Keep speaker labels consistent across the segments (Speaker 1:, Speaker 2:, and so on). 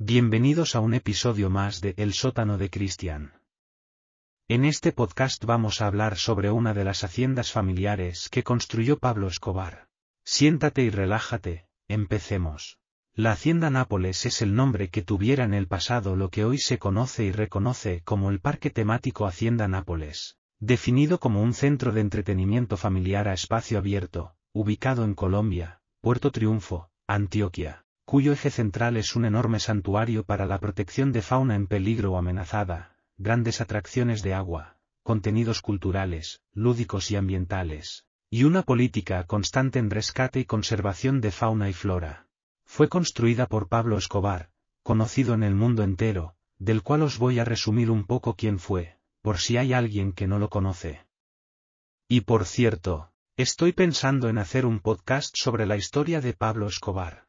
Speaker 1: Bienvenidos a un episodio más de El sótano de Cristian. En este podcast vamos a hablar sobre una de las haciendas familiares que construyó Pablo Escobar. Siéntate y relájate, empecemos. La hacienda Nápoles es el nombre que tuviera en el pasado lo que hoy se conoce y reconoce como el parque temático Hacienda Nápoles, definido como un centro de entretenimiento familiar a espacio abierto, ubicado en Colombia, Puerto Triunfo, Antioquia cuyo eje central es un enorme santuario para la protección de fauna en peligro o amenazada, grandes atracciones de agua, contenidos culturales, lúdicos y ambientales, y una política constante en rescate y conservación de fauna y flora. Fue construida por Pablo Escobar, conocido en el mundo entero, del cual os voy a resumir un poco quién fue, por si hay alguien que no lo conoce. Y por cierto, estoy pensando en hacer un podcast sobre la historia de Pablo Escobar.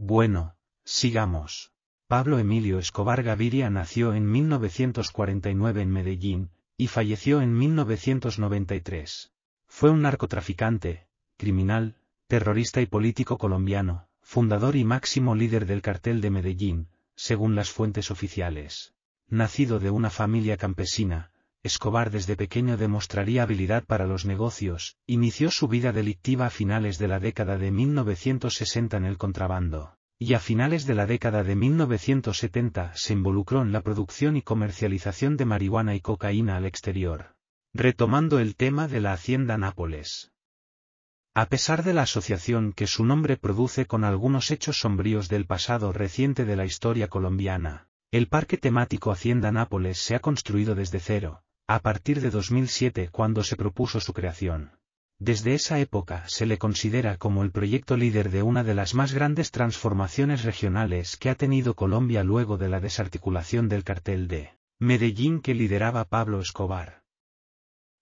Speaker 1: Bueno, sigamos. Pablo Emilio Escobar Gaviria nació en 1949 en Medellín, y falleció en 1993. Fue un narcotraficante, criminal, terrorista y político colombiano, fundador y máximo líder del cartel de Medellín, según las fuentes oficiales. Nacido de una familia campesina, Escobar desde pequeño demostraría habilidad para los negocios, inició su vida delictiva a finales de la década de 1960 en el contrabando, y a finales de la década de 1970 se involucró en la producción y comercialización de marihuana y cocaína al exterior. Retomando el tema de la Hacienda Nápoles. A pesar de la asociación que su nombre produce con algunos hechos sombríos del pasado reciente de la historia colombiana, el parque temático Hacienda Nápoles se ha construido desde cero, a partir de 2007 cuando se propuso su creación. Desde esa época se le considera como el proyecto líder de una de las más grandes transformaciones regionales que ha tenido Colombia luego de la desarticulación del cartel de Medellín que lideraba Pablo Escobar.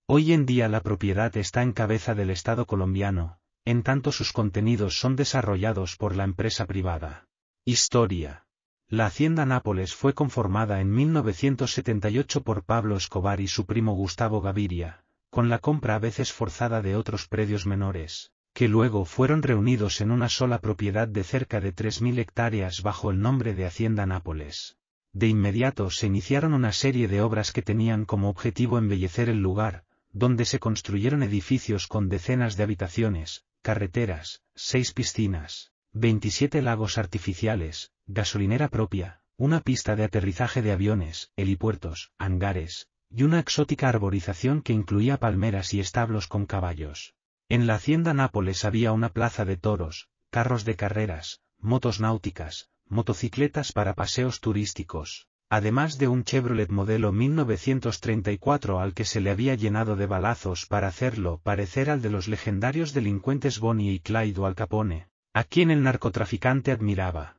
Speaker 1: Hoy en día la propiedad está en cabeza del Estado colombiano, en tanto sus contenidos son desarrollados por la empresa privada. Historia la Hacienda Nápoles fue conformada en 1978 por Pablo Escobar y su primo Gustavo Gaviria, con la compra a veces forzada de otros predios menores, que luego fueron reunidos en una sola propiedad de cerca de 3.000 hectáreas bajo el nombre de Hacienda Nápoles. De inmediato se iniciaron una serie de obras que tenían como objetivo embellecer el lugar, donde se construyeron edificios con decenas de habitaciones, carreteras, seis piscinas, 27 lagos artificiales, gasolinera propia, una pista de aterrizaje de aviones, helipuertos, hangares, y una exótica arborización que incluía palmeras y establos con caballos. En la hacienda Nápoles había una plaza de toros, carros de carreras, motos náuticas, motocicletas para paseos turísticos, además de un Chevrolet modelo 1934 al que se le había llenado de balazos para hacerlo parecer al de los legendarios delincuentes Bonnie y Clyde o Al Capone, a quien el narcotraficante admiraba.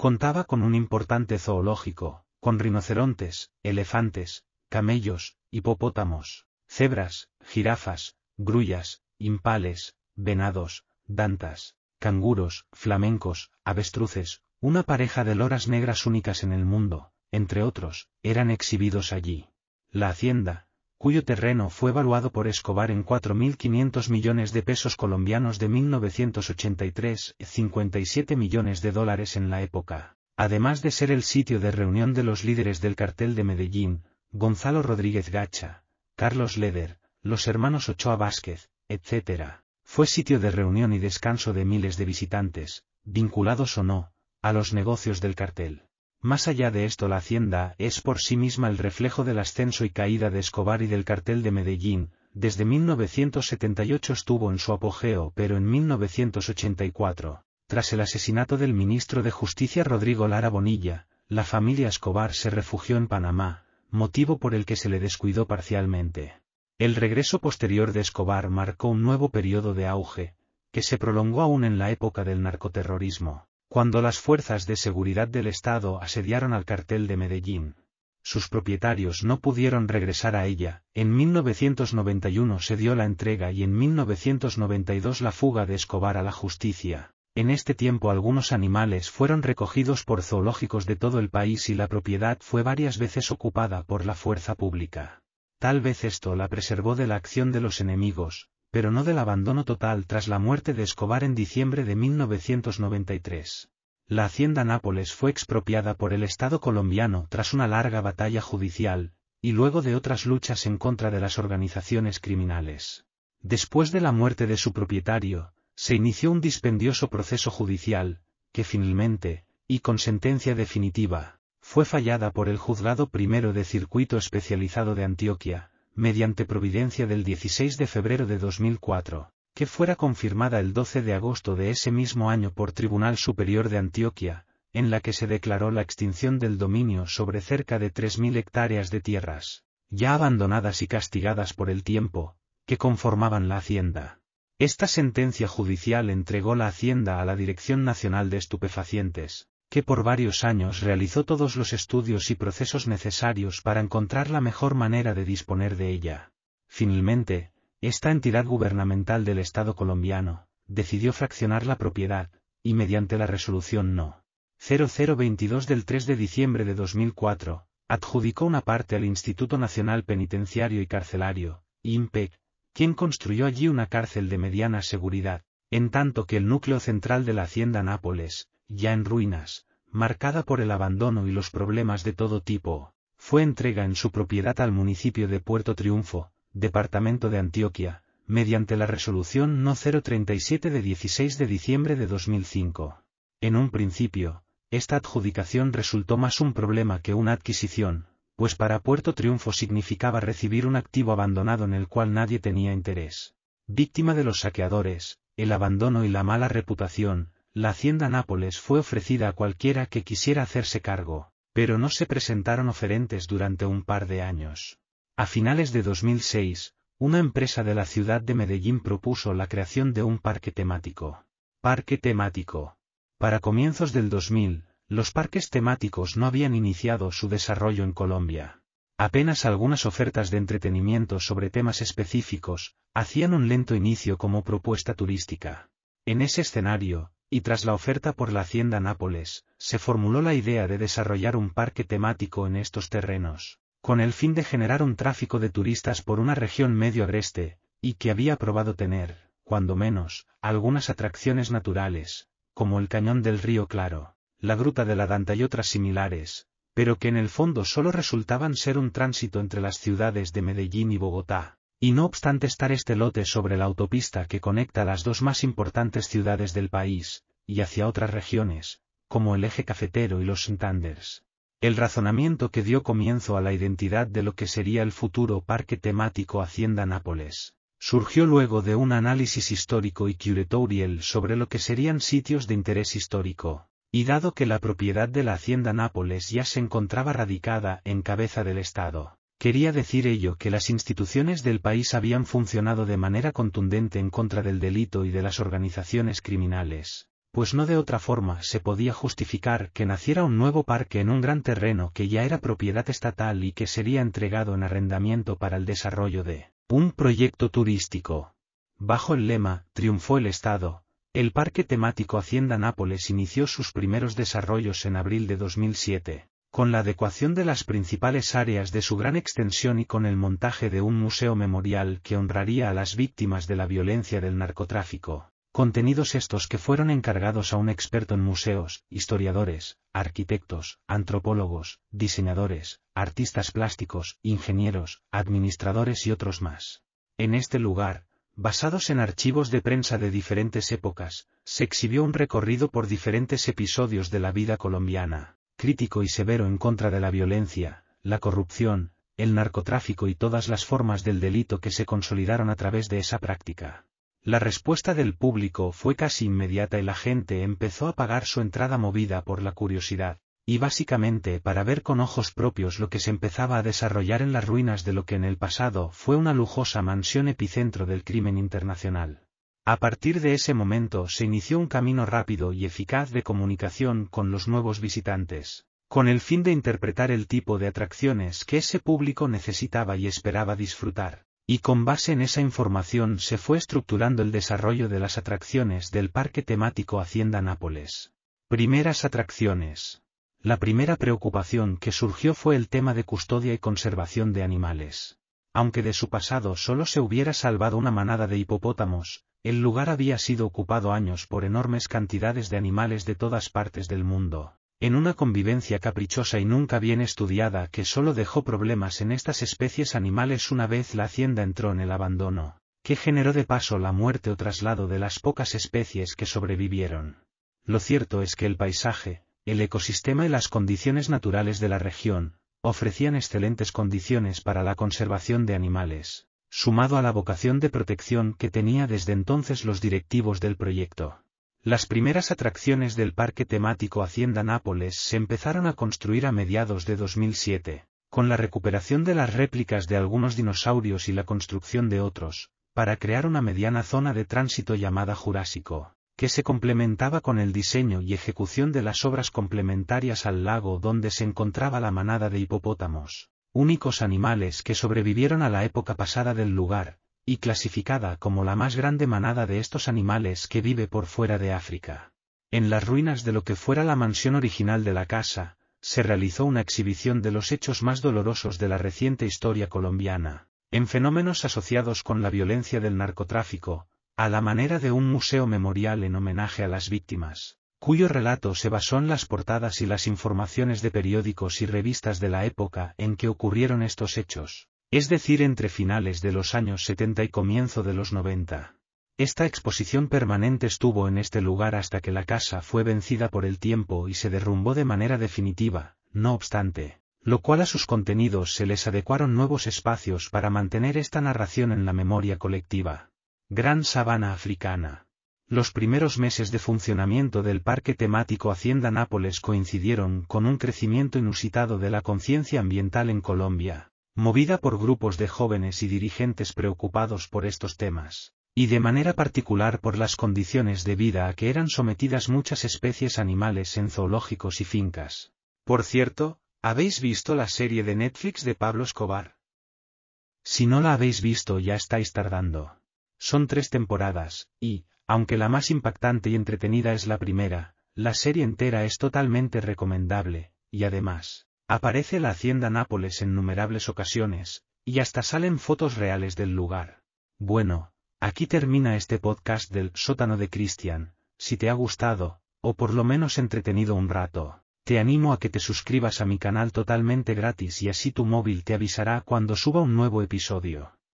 Speaker 1: Contaba con un importante zoológico, con rinocerontes, elefantes, camellos, hipopótamos, cebras, jirafas, grullas, impales, venados, dantas, canguros, flamencos, avestruces, una pareja de loras negras únicas en el mundo, entre otros, eran exhibidos allí. La hacienda, cuyo terreno fue evaluado por Escobar en 4.500 millones de pesos colombianos de 1983, 57 millones de dólares en la época. Además de ser el sitio de reunión de los líderes del cartel de Medellín, Gonzalo Rodríguez Gacha, Carlos Leder, los hermanos Ochoa Vázquez, etc., fue sitio de reunión y descanso de miles de visitantes, vinculados o no, a los negocios del cartel. Más allá de esto la hacienda es por sí misma el reflejo del ascenso y caída de Escobar y del cartel de Medellín, desde 1978 estuvo en su apogeo pero en 1984, tras el asesinato del ministro de Justicia Rodrigo Lara Bonilla, la familia Escobar se refugió en Panamá, motivo por el que se le descuidó parcialmente. El regreso posterior de Escobar marcó un nuevo periodo de auge, que se prolongó aún en la época del narcoterrorismo cuando las fuerzas de seguridad del Estado asediaron al cartel de Medellín. Sus propietarios no pudieron regresar a ella, en 1991 se dio la entrega y en 1992 la fuga de Escobar a la justicia. En este tiempo algunos animales fueron recogidos por zoológicos de todo el país y la propiedad fue varias veces ocupada por la fuerza pública. Tal vez esto la preservó de la acción de los enemigos, pero no del abandono total tras la muerte de Escobar en diciembre de 1993. la hacienda Nápoles fue expropiada por el Estado colombiano tras una larga batalla judicial, y luego de otras luchas en contra de las organizaciones criminales. Después de la muerte de su propietario, se inició un dispendioso proceso judicial, que finalmente, y con sentencia definitiva, fue fallada por el Juzgado Primero de Circuito Especializado de Antioquia, mediante providencia del 16 de febrero de 2004, que fuera confirmada el 12 de agosto de ese mismo año por Tribunal Superior de Antioquia, en la que se declaró la extinción del dominio sobre cerca de 3.000 hectáreas de tierras, ya abandonadas y castigadas por el tiempo, que conformaban la hacienda. Esta sentencia judicial entregó la hacienda a la Dirección Nacional de Estupefacientes, que por varios años realizó todos los estudios y procesos necesarios para encontrar la mejor manera de disponer de ella. Finalmente, esta entidad gubernamental del Estado colombiano, decidió fraccionar la propiedad, y mediante la resolución No. 0022 del 3 de diciembre de 2004, adjudicó una parte al Instituto Nacional Penitenciario y Carcelario, INPEC, quien construyó allí una cárcel de mediana seguridad, en tanto que el núcleo central de la hacienda Nápoles, ya en ruinas, marcada por el abandono y los problemas de todo tipo, fue entrega en su propiedad al municipio de Puerto Triunfo, departamento de Antioquia, mediante la resolución No 037 de 16 de diciembre de 2005. En un principio, esta adjudicación resultó más un problema que una adquisición, pues para Puerto Triunfo significaba recibir un activo abandonado en el cual nadie tenía interés. Víctima de los saqueadores, el abandono y la mala reputación, la hacienda Nápoles fue ofrecida a cualquiera que quisiera hacerse cargo, pero no se presentaron oferentes durante un par de años. A finales de 2006, una empresa de la ciudad de Medellín propuso la creación de un parque temático. Parque temático. Para comienzos del 2000, los parques temáticos no habían iniciado su desarrollo en Colombia. Apenas algunas ofertas de entretenimiento sobre temas específicos, hacían un lento inicio como propuesta turística. En ese escenario, y tras la oferta por la Hacienda Nápoles, se formuló la idea de desarrollar un parque temático en estos terrenos, con el fin de generar un tráfico de turistas por una región medio agreste, y que había probado tener, cuando menos, algunas atracciones naturales, como el cañón del río Claro la Gruta de la Danta y otras similares, pero que en el fondo solo resultaban ser un tránsito entre las ciudades de Medellín y Bogotá, y no obstante estar este lote sobre la autopista que conecta las dos más importantes ciudades del país, y hacia otras regiones, como el eje cafetero y los Santanders. El razonamiento que dio comienzo a la identidad de lo que sería el futuro parque temático Hacienda Nápoles, surgió luego de un análisis histórico y curatorial sobre lo que serían sitios de interés histórico, y dado que la propiedad de la hacienda Nápoles ya se encontraba radicada en cabeza del Estado, quería decir ello que las instituciones del país habían funcionado de manera contundente en contra del delito y de las organizaciones criminales, pues no de otra forma se podía justificar que naciera un nuevo parque en un gran terreno que ya era propiedad estatal y que sería entregado en arrendamiento para el desarrollo de un proyecto turístico. Bajo el lema, triunfó el Estado, el parque temático Hacienda Nápoles inició sus primeros desarrollos en abril de 2007, con la adecuación de las principales áreas de su gran extensión y con el montaje de un museo memorial que honraría a las víctimas de la violencia del narcotráfico. Contenidos estos que fueron encargados a un experto en museos, historiadores, arquitectos, antropólogos, diseñadores, artistas plásticos, ingenieros, administradores y otros más. En este lugar, Basados en archivos de prensa de diferentes épocas, se exhibió un recorrido por diferentes episodios de la vida colombiana, crítico y severo en contra de la violencia, la corrupción, el narcotráfico y todas las formas del delito que se consolidaron a través de esa práctica. La respuesta del público fue casi inmediata y la gente empezó a pagar su entrada movida por la curiosidad, y básicamente para ver con ojos propios lo que se empezaba a desarrollar en las ruinas de lo que en el pasado fue una lujosa mansión epicentro del crimen internacional. A partir de ese momento se inició un camino rápido y eficaz de comunicación con los nuevos visitantes, con el fin de interpretar el tipo de atracciones que ese público necesitaba y esperaba disfrutar, y con base en esa información se fue estructurando el desarrollo de las atracciones del parque temático Hacienda Nápoles. Primeras atracciones. La primera preocupación que surgió fue el tema de custodia y conservación de animales. Aunque de su pasado solo se hubiera salvado una manada de hipopótamos, el lugar había sido ocupado años por enormes cantidades de animales de todas partes del mundo, en una convivencia caprichosa y nunca bien estudiada que solo dejó problemas en estas especies animales una vez la hacienda entró en el abandono, que generó de paso la muerte o traslado de las pocas especies que sobrevivieron. Lo cierto es que el paisaje, el ecosistema y las condiciones naturales de la región, ofrecían excelentes condiciones para la conservación de animales, sumado a la vocación de protección que tenía desde entonces los directivos del proyecto. Las primeras atracciones del parque temático Hacienda Nápoles se empezaron a construir a mediados de 2007, con la recuperación de las réplicas de algunos dinosaurios y la construcción de otros, para crear una mediana zona de tránsito llamada Jurásico, que se complementaba con el diseño y ejecución de las obras complementarias al lago donde se encontraba la manada de hipopótamos únicos animales que sobrevivieron a la época pasada del lugar, y clasificada como la más grande manada de estos animales que vive por fuera de África. En las ruinas de lo que fuera la mansión original de la casa, se realizó una exhibición de los hechos más dolorosos de la reciente historia colombiana, en fenómenos asociados con la violencia del narcotráfico, a la manera de un museo memorial en homenaje a las víctimas cuyo relato se basó en las portadas y las informaciones de periódicos y revistas de la época en que ocurrieron estos hechos, es decir, entre finales de los años 70 y comienzo de los 90. Esta exposición permanente estuvo en este lugar hasta que la casa fue vencida por el tiempo y se derrumbó de manera definitiva, no obstante, lo cual a sus contenidos se les adecuaron nuevos espacios para mantener esta narración en la memoria colectiva. Gran Sabana Africana. Los primeros meses de funcionamiento del parque temático Hacienda Nápoles coincidieron con un crecimiento inusitado de la conciencia ambiental en Colombia, movida por grupos de jóvenes y dirigentes preocupados por estos temas, y de manera particular por las condiciones de vida a que eran sometidas muchas especies animales en zoológicos y fincas. Por cierto, ¿habéis visto la serie de Netflix de Pablo Escobar? Si no la habéis visto ya estáis tardando. Son tres temporadas, y, aunque la más impactante y entretenida es la primera, la serie entera es totalmente recomendable, y además, aparece la hacienda Nápoles en numerables ocasiones, y hasta salen fotos reales del lugar. Bueno, aquí termina este podcast del sótano de Cristian, si te ha gustado, o por lo menos entretenido un rato, te animo a que te suscribas a mi canal totalmente gratis y así tu móvil te avisará cuando suba un nuevo episodio.